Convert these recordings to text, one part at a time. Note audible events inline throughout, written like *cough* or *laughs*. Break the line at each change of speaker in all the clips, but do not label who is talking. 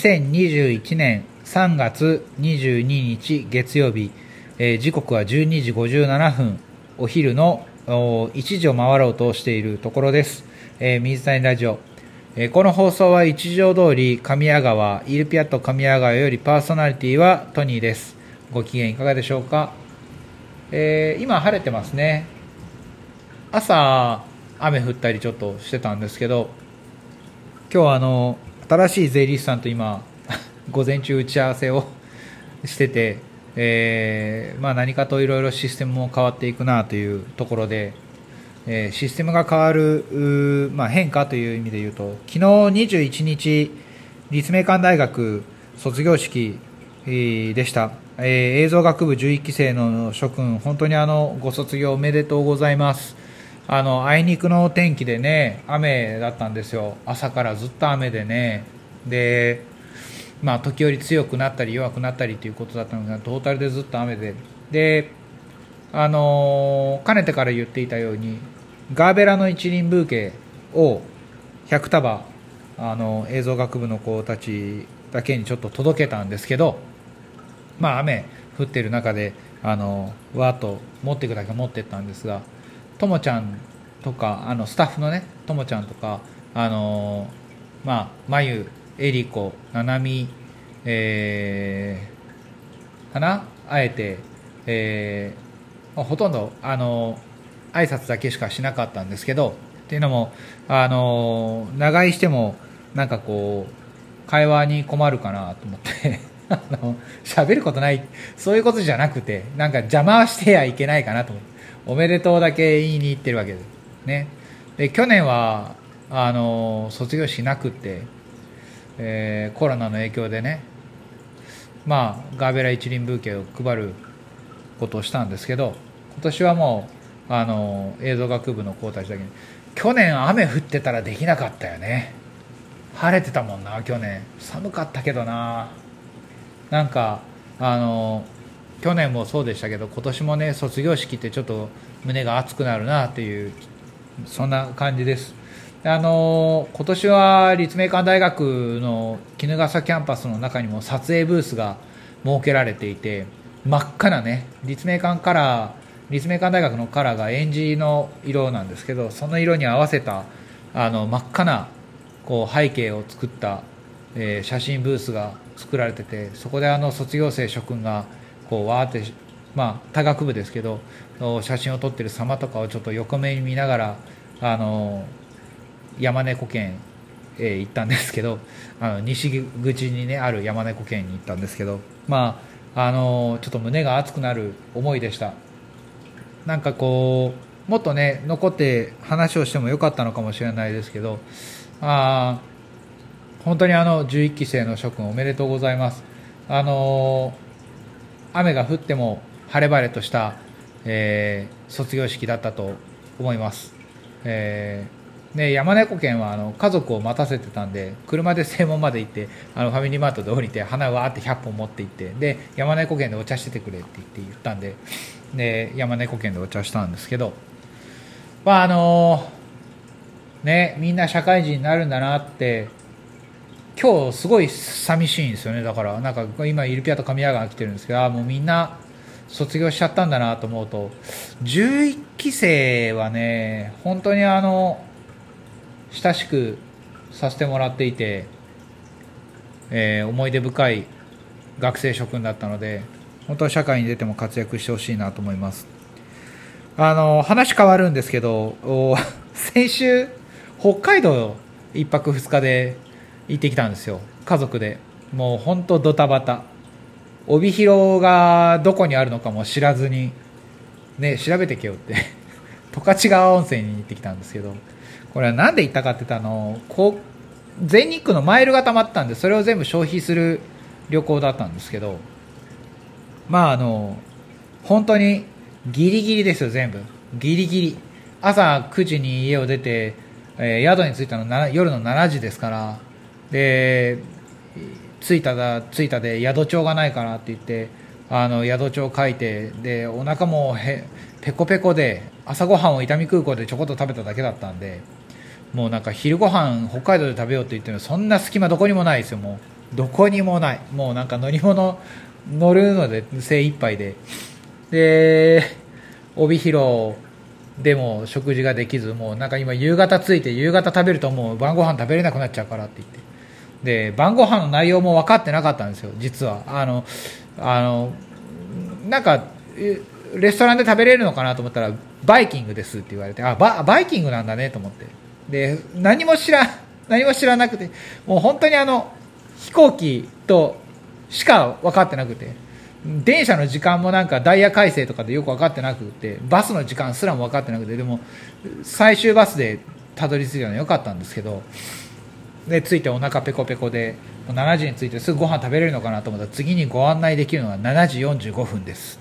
2021年3月22日月曜日、えー時刻は12時57分、お昼のお1時を回ろうとしているところです。えー水谷ラジオ。えーこの放送は一条通り神谷川、イルピアット神谷川よりパーソナリティはトニーです。ご機嫌いかがでしょうか、えー今晴れてますね。朝、雨降ったりちょっとしてたんですけど、今日はあの新しい税理士さんと今 *laughs* 午前中打ち合わせをしてて、えーまあ、何かといろいろシステムも変わっていくなというところで、えーシステムが変わる、まあ、変化という意味で言うと昨日21日立命館大学卒業式でした、えー映像学部11期生の諸君本当にあのご卒業おめでとうございます。あのあいにくの天気でね雨だったんですよ。朝からずっと雨でね。でまあ時折強くなったり弱くなったりということだったのがトータルでずっと雨で。であのかねてから言っていたようにガーベラの一輪ブーケを100束あの映像学部の子たちだけにちょっと届けたんですけどまあ雨降ってる中であのわーっと持っていくだけ持ってったんですがともちゃんとかあのスタッフのねともちゃんとかあのまあまゆえりこななみえーかな？あえてえーほとんどあの挨拶だけしかしなかったんですけどっていうのもあの長居してもなんかこう会話に困るかなと思って *laughs* あの喋ることないそういうことじゃなくてなんか邪魔してはいけないかなと思って。おめでとうだけ言いに行ってるわけです。ね。で去年はあの卒業式なくって、えーコロナの影響でねまあガーベラ一輪ブーケを配ることをしたんですけど今年はもうあの映像学部の子たちだけに去年雨降ってたらできなかったよね。晴れてたもんな去年。寒かったけどな。なんかあの去年もそうでしたけど今年もね卒業式ってちょっと胸が熱くなるなっていうそんな感じです。あの今年は立命館大学の衣笠キャンパスの中にも撮影ブースが設けられていて真っ赤なね立命館カラー立命館大学のカラーがエンジの色なんですけどその色に合わせたあの真っ赤なこう背景を作った、えー写真ブースが作られててそこであの卒業生諸君がこうわーってまあ多学部ですけど写真を撮ってる様とかをちょっと横目に見ながらあの山猫県へ行ったんですけどあの西口にねある山猫県に行ったんですけどまああのちょっと胸が熱くなる思いでした。なんかこうもっとね残って話をしてもよかったのかもしれないですけどあ本当にあの11期生の諸君おめでとうございます。あの雨が降っても晴れ晴れとした、えー卒業式だったと思います、えーね、山猫県はあの家族を待たせてたんで車で正門まで行ってあのファミリーマートで降りて花をわーって100本持って行ってで山猫県でお茶しててくれって言って言ったんでで山猫県でお茶したんですけどまああのねみんな社会人になるんだなって今日すごい寂しいんですよね。だからなんか今イルピアと神谷川来てるんですけどもうみんな卒業しちゃったんだなと思うと。11期生はね本当にあの親しくさせてもらっていて、えー思い出深い学生諸君だったので本当は社会に出ても活躍してほしいなと思います。あの話変わるんですけど *laughs* 先週北海道1泊2日で行ってきたんですよ。家族で。もう本当ドタバタ。帯広がどこにあるのかも知らずに。ね調べてけよって。*laughs* 十勝川温泉に行ってきたんですけど。これは何で行ったかって言ったのこう全日空のマイルが溜まったんでそれを全部消費する旅行だったんですけど。まああの本当にギリギリですよ全部。ギリギリ。朝9時に家を出て、えー宿に着いたの夜の7時ですから。で着いただ着いたで宿帳がないからって言ってあの宿帳書いてでお腹もへペコペコで朝ごはんを伊丹空港でちょこっと食べただけだったんでもうなんか昼ご飯北海道で食べようって言ってもそんな隙間どこにもないですよもう。どこにもない。もうなんか乗り物乗るので精一杯で。で帯広でも食事ができずもうなんか今夕方着いて夕方食べるともう晩ご飯食べれなくなっちゃうからって言って。で晩ご飯の内容も分かってなかったんですよ実は。あのあのなんかレストランで食べれるのかなと思ったらバイキングですって言われてあババイキングなんだねと思って。で何も知ら何も知らなくてもう本当にあの飛行機としか分かってなくて電車の時間もなんかダイヤ改正とかでよく分かってなくてバスの時間すらも分かってなくてでも最終バスでたどり着いたのは良かったんですけどで着いてお腹ペコペコで7時に着いてすぐご飯食べれるのかなと思ったら次にご案内できるのは7時45分です。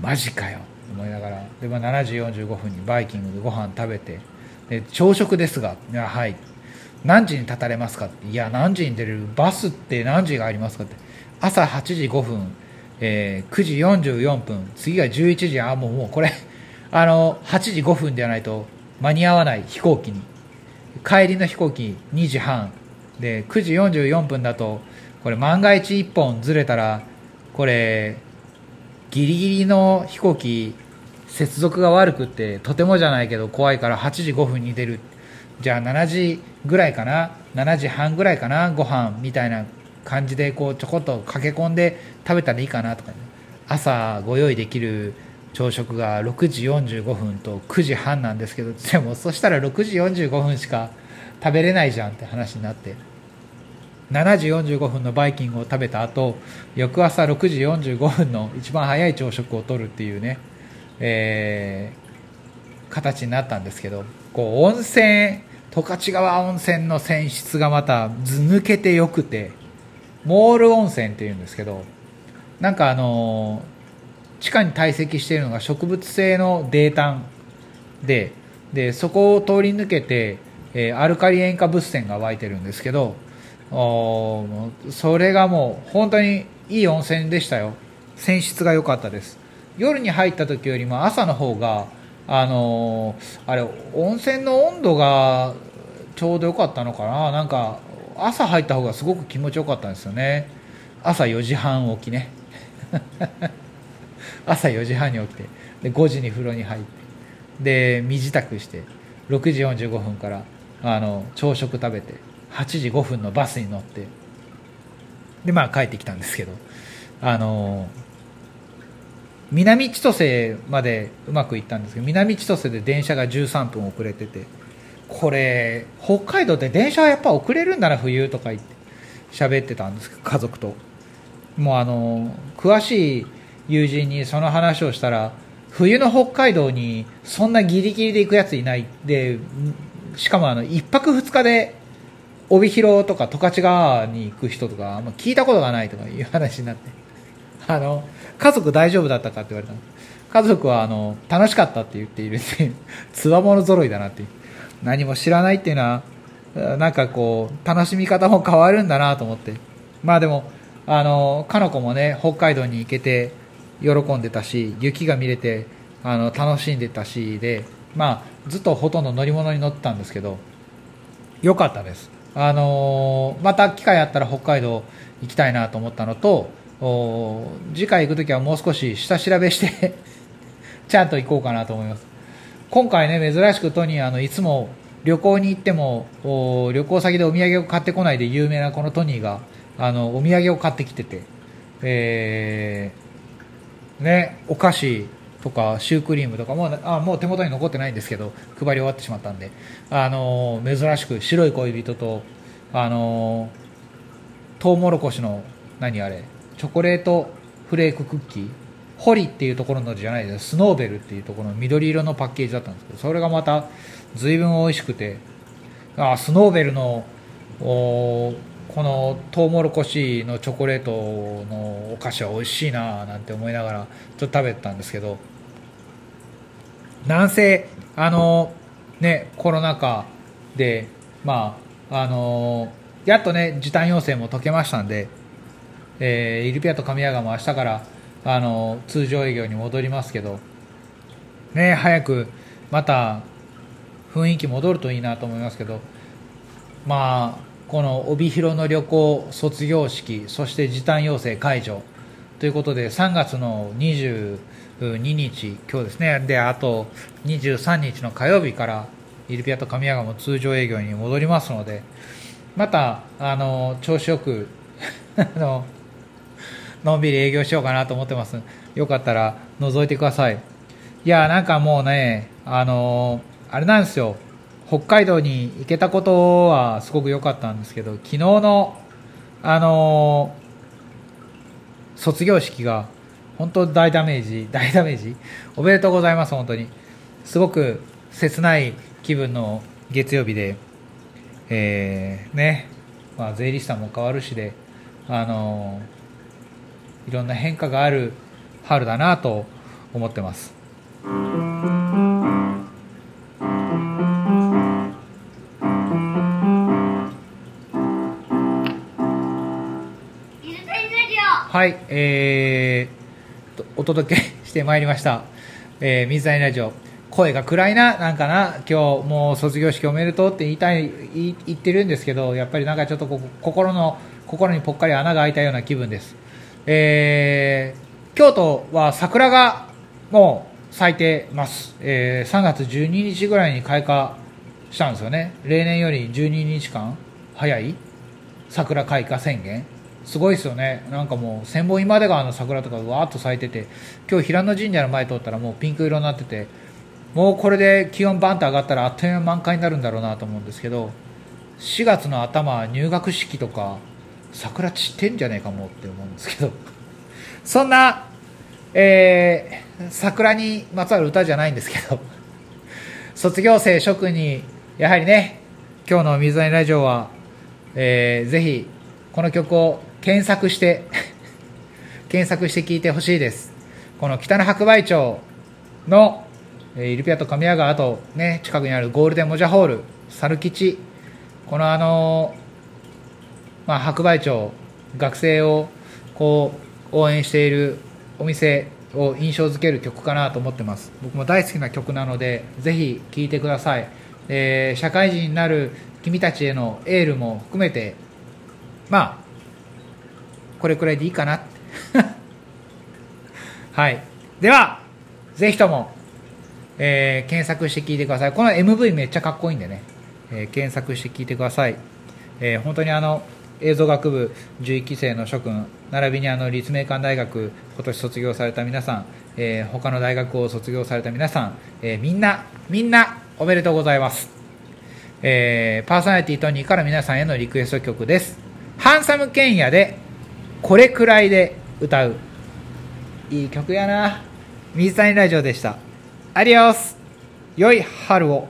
マジかよ。思いながら。で、まあ、7時45分にバイキングでご飯食べてで朝食ですがいやはい。何時に立たれますかって。いや何時に出れる？バスって何時がありますかって。朝8時5分、えー、9時44分次が11時あもうもうこれあの8時5分ではないと間に合わない飛行機に。帰りの飛行機2時半で9時44分だとこれ万が一1本ずれたらこれギリギリの飛行機接続が悪くってとてもじゃないけど怖いから8時5分に出る。じゃあ7時ぐらいかな。7時半ぐらいかな。ご飯みたいな感じでこうちょこっと駆け込んで食べたらいいかなとか、ね、朝ご用意できる朝食が6時45分と9時半なんですけどでもそしたら6時45分しか食べれないじゃんって話になって7時45分のバイキングを食べた後翌朝6時45分の一番早い朝食をとるっていうね、えー、形になったんですけどこう温泉十勝川温泉の泉質がまたず抜けてよくてモール温泉っていうんですけどなんかあの地下に堆積しているのが植物性の泥炭ででそこを通り抜けて、えー、アルカリ塩化物泉が湧いてるんですけどそれがもう本当にいい温泉でしたよ。泉質が良かったです。夜に入った時よりも朝の方があのー、あれ温泉の温度がちょうど良かったのかな。なんか朝入った方がすごく気持ちよかったんですよね。朝4時半起きね。朝4時半に起きてで5時に風呂に入ってで身支度して6時45分からあの朝食食べて8時5分のバスに乗ってでまあ帰ってきたんですけどあの南千歳までうまくいったんですけど南千歳で電車が13分遅れててこれ北海道って電車はやっぱ遅れるんだな冬とか言って喋ってたんですけど家族と。もうあの詳しい友人にその話をしたら冬の北海道にそんなギリギリで行くやついない。でしかもあの1泊2日で帯広とか十勝川に行く人とか、ま、聞いたことがないとかいう話になって。*laughs* あの家族大丈夫だったかって言われた家族はあの楽しかったって言っているってつわもの揃いだなって何も知らないっていうのはなんかこう楽しみ方も変わるんだなと思って。まあでもあのかの子もね北海道に行けて喜んでたし雪が見れてあの楽しんでたしでまあずっとほとんど乗り物に乗ってたんですけど良かったです。あのー、また機会あったら北海道行きたいなと思ったのと次回行く時はもう少し下調べして *laughs* ちゃんと行こうかなと思います。今回ね珍しくトニーあのいつも旅行に行っても旅行先でお土産を買ってこないで有名なこのトニーがあのお土産を買ってきてて、えー、ね、お菓子とかシュークリームとかもあもう手元に残ってないんですけど配り終わってしまったんで、あの珍しく白い恋人と、あのトウモロコシの何あれチョコレートフレーククッキー？ホリっていうところのじゃないです。スノーベルっていうところの緑色のパッケージだったんですけどそれがまた随分美味しくて。あスノーベルのこのトウモロコシのチョコレートのお菓子は美味しいななんて思いながらちょっと食べてたんですけどなんせあのねコロナ禍でまああのやっとね時短要請も解けましたんで、えー、イルピアと神谷川も明日からあの通常営業に戻りますけどね早くまた雰囲気戻るといいなと思いますけどまあこの帯広の旅行卒業式そして時短要請解除ということで3月の22日今日ですね。であと23日の火曜日からイルピアと神谷川も通常営業に戻りますのでまたあの調子よく *laughs* ののんびり営業しようかなと思ってます。よかったら覗いてください。いやなんかもうねあのあれなんですよ。北海道に行けたことはすごく良かったんですけど昨日のあの卒業式が本当大ダメージ *laughs* 大ダメージ？おめでとうございます本当に。すごく切ない気分の月曜日でえー、ね。まあ税理士さんも変わるしであのいろんな変化がある春だなと思ってます。はい、えー、お届けしてまいりました、えー、水谷ラジオ。声が暗いな、なんかな、今日もう卒業式おめでとうって言いたい、言ってるんですけど、やっぱりなんかちょっと心の、心にぽっかり穴が開いたような気分です。えー、京都は桜がもう咲いてます。えー、3月12日ぐらいに開花したんですよね。例年より12日間早い桜開花宣言。すごいですよね。なんかもう千本今出川の桜とかわーっと咲いてて今日平野神社の前通ったらもうピンク色になっててもうこれで気温バンと上がったらあっという間満開になるんだろうなと思うんですけど4月の頭入学式とか桜散ってんじゃねえかもって思うんですけど。そんな、えー、桜にまつわる歌じゃないんですけど卒業生諸君にやはりね今日の水谷ラジオは、えー、ぜひこの曲を検索して *laughs* 検索して聴いてほしいです。この北の白梅町のイルピアと神谷川とね近くにあるゴールデンモジャホール猿吉。このあのまあ、白梅町学生をこう応援しているお店を印象づける曲かなと思ってます。僕も大好きな曲なのでぜひ聴いてください、えー、社会人になる君たちへのエールも含めてまあこれくらいでいいかな。*laughs* はい。ではぜひとも、えー、検索して聞いてください。この MV めっちゃかっこいいんでね、えー、検索して聞いてください、えー、本当にあの映像学部11期生の諸君並びにあの立命館大学今年卒業された皆さん、えー、他の大学を卒業された皆さん、えー、みんなみんなおめでとうございます、えー、パーソナリティトニーから皆さんへのリクエスト曲です。ハンサムケンヤでこれくらいで歌う。いい曲やな。水谷ラジオでした。アディオス。良い春を。